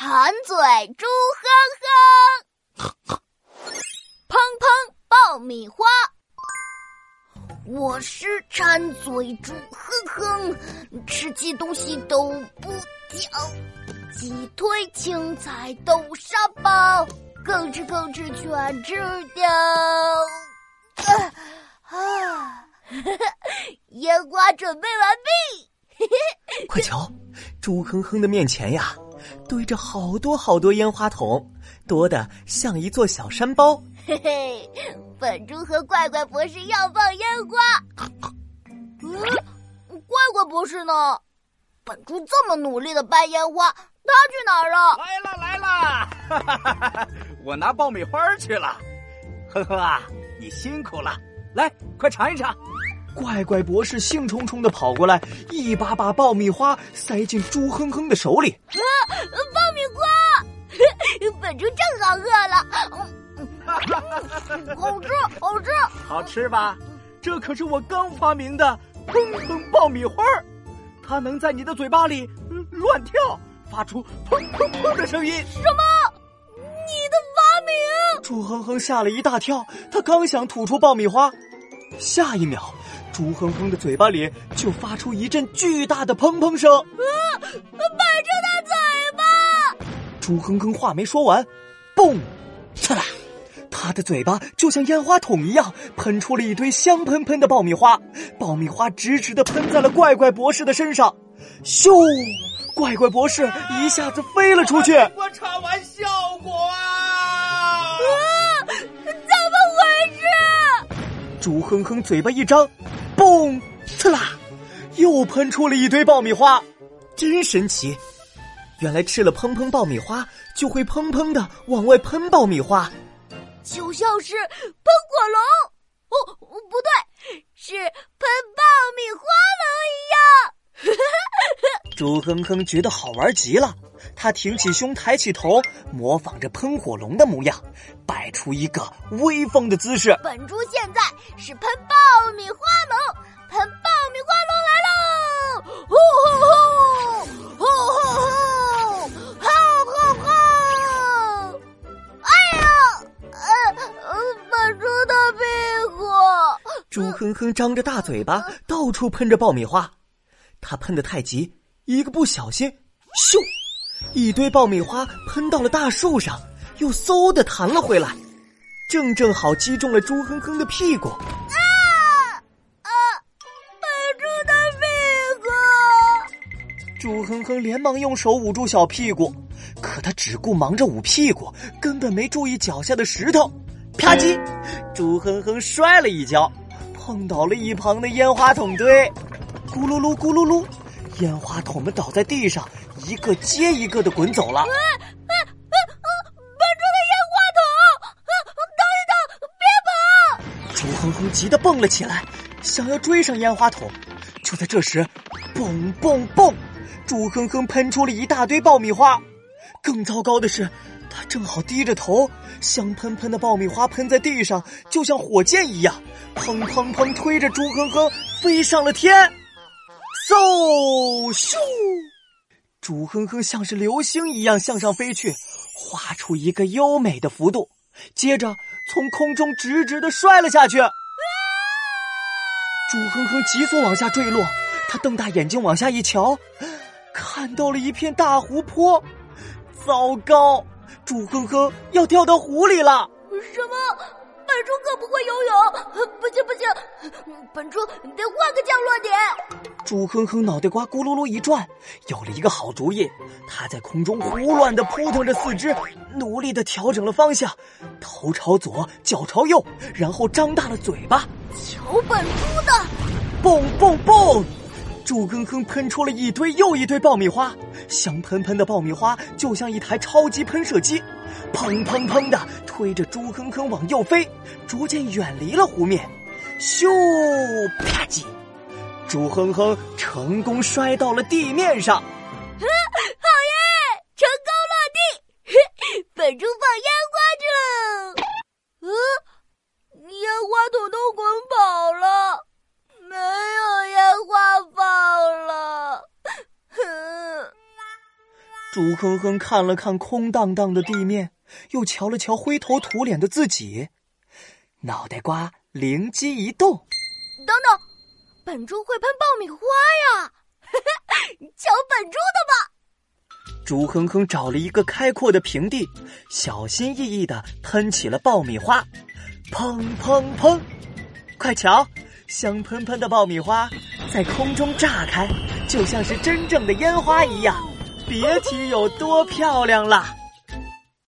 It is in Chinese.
馋嘴猪哼哼，砰砰爆米花。我是馋嘴猪哼哼，吃鸡东西都不挑，鸡腿、青菜、豆沙包，吭哧吭哧全吃掉。啊啊！烟花准备完毕，快瞧，猪哼哼的面前呀，堆着好多好多烟花筒，多的像一座小山包。嘿 嘿，本猪和怪怪博士要放烟花。嗯，怪怪博士呢？本猪这么努力的搬烟花，他去哪儿了？来了来了，哈哈哈哈！我拿爆米花去了。呵呵啊，你辛苦了，来，快尝一尝。怪怪博士兴冲冲的跑过来，一把把爆米花塞进猪哼哼的手里。啊，爆米花！本猪正好饿了。好吃，好吃，好吃吧？这可是我刚发明的砰砰爆米花它能在你的嘴巴里乱跳，发出砰砰砰的声音。什么？你的发明？猪哼哼吓了一大跳，他刚想吐出爆米花，下一秒，猪哼哼的嘴巴里就发出一阵巨大的砰砰声。啊！板着他嘴巴！猪哼哼话没说完，嘣，刺啦！他的嘴巴就像烟花筒一样，喷出了一堆香喷喷的爆米花，爆米花直直的喷在了怪怪博士的身上，咻！怪怪博士一下子飞了出去。我唱完效果啊！啊！怎么回事？猪哼哼嘴巴一张，嘣！刺啦！又喷出了一堆爆米花，真神奇！原来吃了砰砰爆米花，就会砰砰的往外喷爆米花。就像是喷火龙，哦，不对，是喷爆米花龙一样。猪哼哼觉得好玩极了，他挺起胸，抬起头，模仿着喷火龙的模样，摆出一个威风的姿势。本猪现在是喷爆米花龙，喷爆米花龙来喽！呼呼呼，呼呼呼。猪哼哼张着大嘴巴，到处喷着爆米花。他喷的太急，一个不小心，咻！一堆爆米花喷到了大树上，又嗖的弹了回来，正正好击中了猪哼哼的屁股。啊啊！喷猪的屁股！猪哼哼连忙用手捂住小屁股，可他只顾忙着捂屁股，根本没注意脚下的石头。啪叽！猪哼哼摔了一跤。碰倒了一旁的烟花筒堆，咕噜噜咕噜噜，烟花筒们倒在地上，一个接一个的滚走了。笨猪的烟花筒，等一等，别跑！猪哼哼急得蹦了起来，想要追上烟花筒。就在这时，蹦蹦蹦，猪哼哼喷出了一大堆爆米花。更糟糕的是。他正好低着头，香喷喷的爆米花喷在地上，就像火箭一样，砰砰砰，推着猪哼哼飞上了天。嗖咻，猪哼哼像是流星一样向上飞去，画出一个优美的幅度，接着从空中直直的摔了下去。猪哼哼急速往下坠落，他瞪大眼睛往下一瞧，看到了一片大湖泊。糟糕！猪哼哼要掉到湖里了！什么？本猪可不会游泳！不行不行，本猪得换个降落点。猪哼哼脑袋瓜咕噜噜一转，有了一个好主意。他在空中胡乱的扑腾着四肢，努力的调整了方向，头朝左，脚朝右，然后张大了嘴巴。瞧本猪的！蹦蹦蹦！猪哼哼喷出了一堆又一堆爆米花，香喷喷的爆米花就像一台超级喷射机，砰砰砰的推着猪哼哼往右飞，逐渐远离了湖面。咻，啪叽，猪哼哼成功摔到了地面上。好耶，成功落地！本猪放烟花去了。嗯，烟花筒都滚跑了。没猪哼哼看了看空荡荡的地面，又瞧了瞧灰头土脸的自己，脑袋瓜灵机一动：“等等，本猪会喷爆米花呀！瞧本猪的吧！”猪哼哼找了一个开阔的平地，小心翼翼的喷起了爆米花，砰砰砰！快瞧，香喷喷的爆米花在空中炸开，就像是真正的烟花一样。别提有多漂亮啦。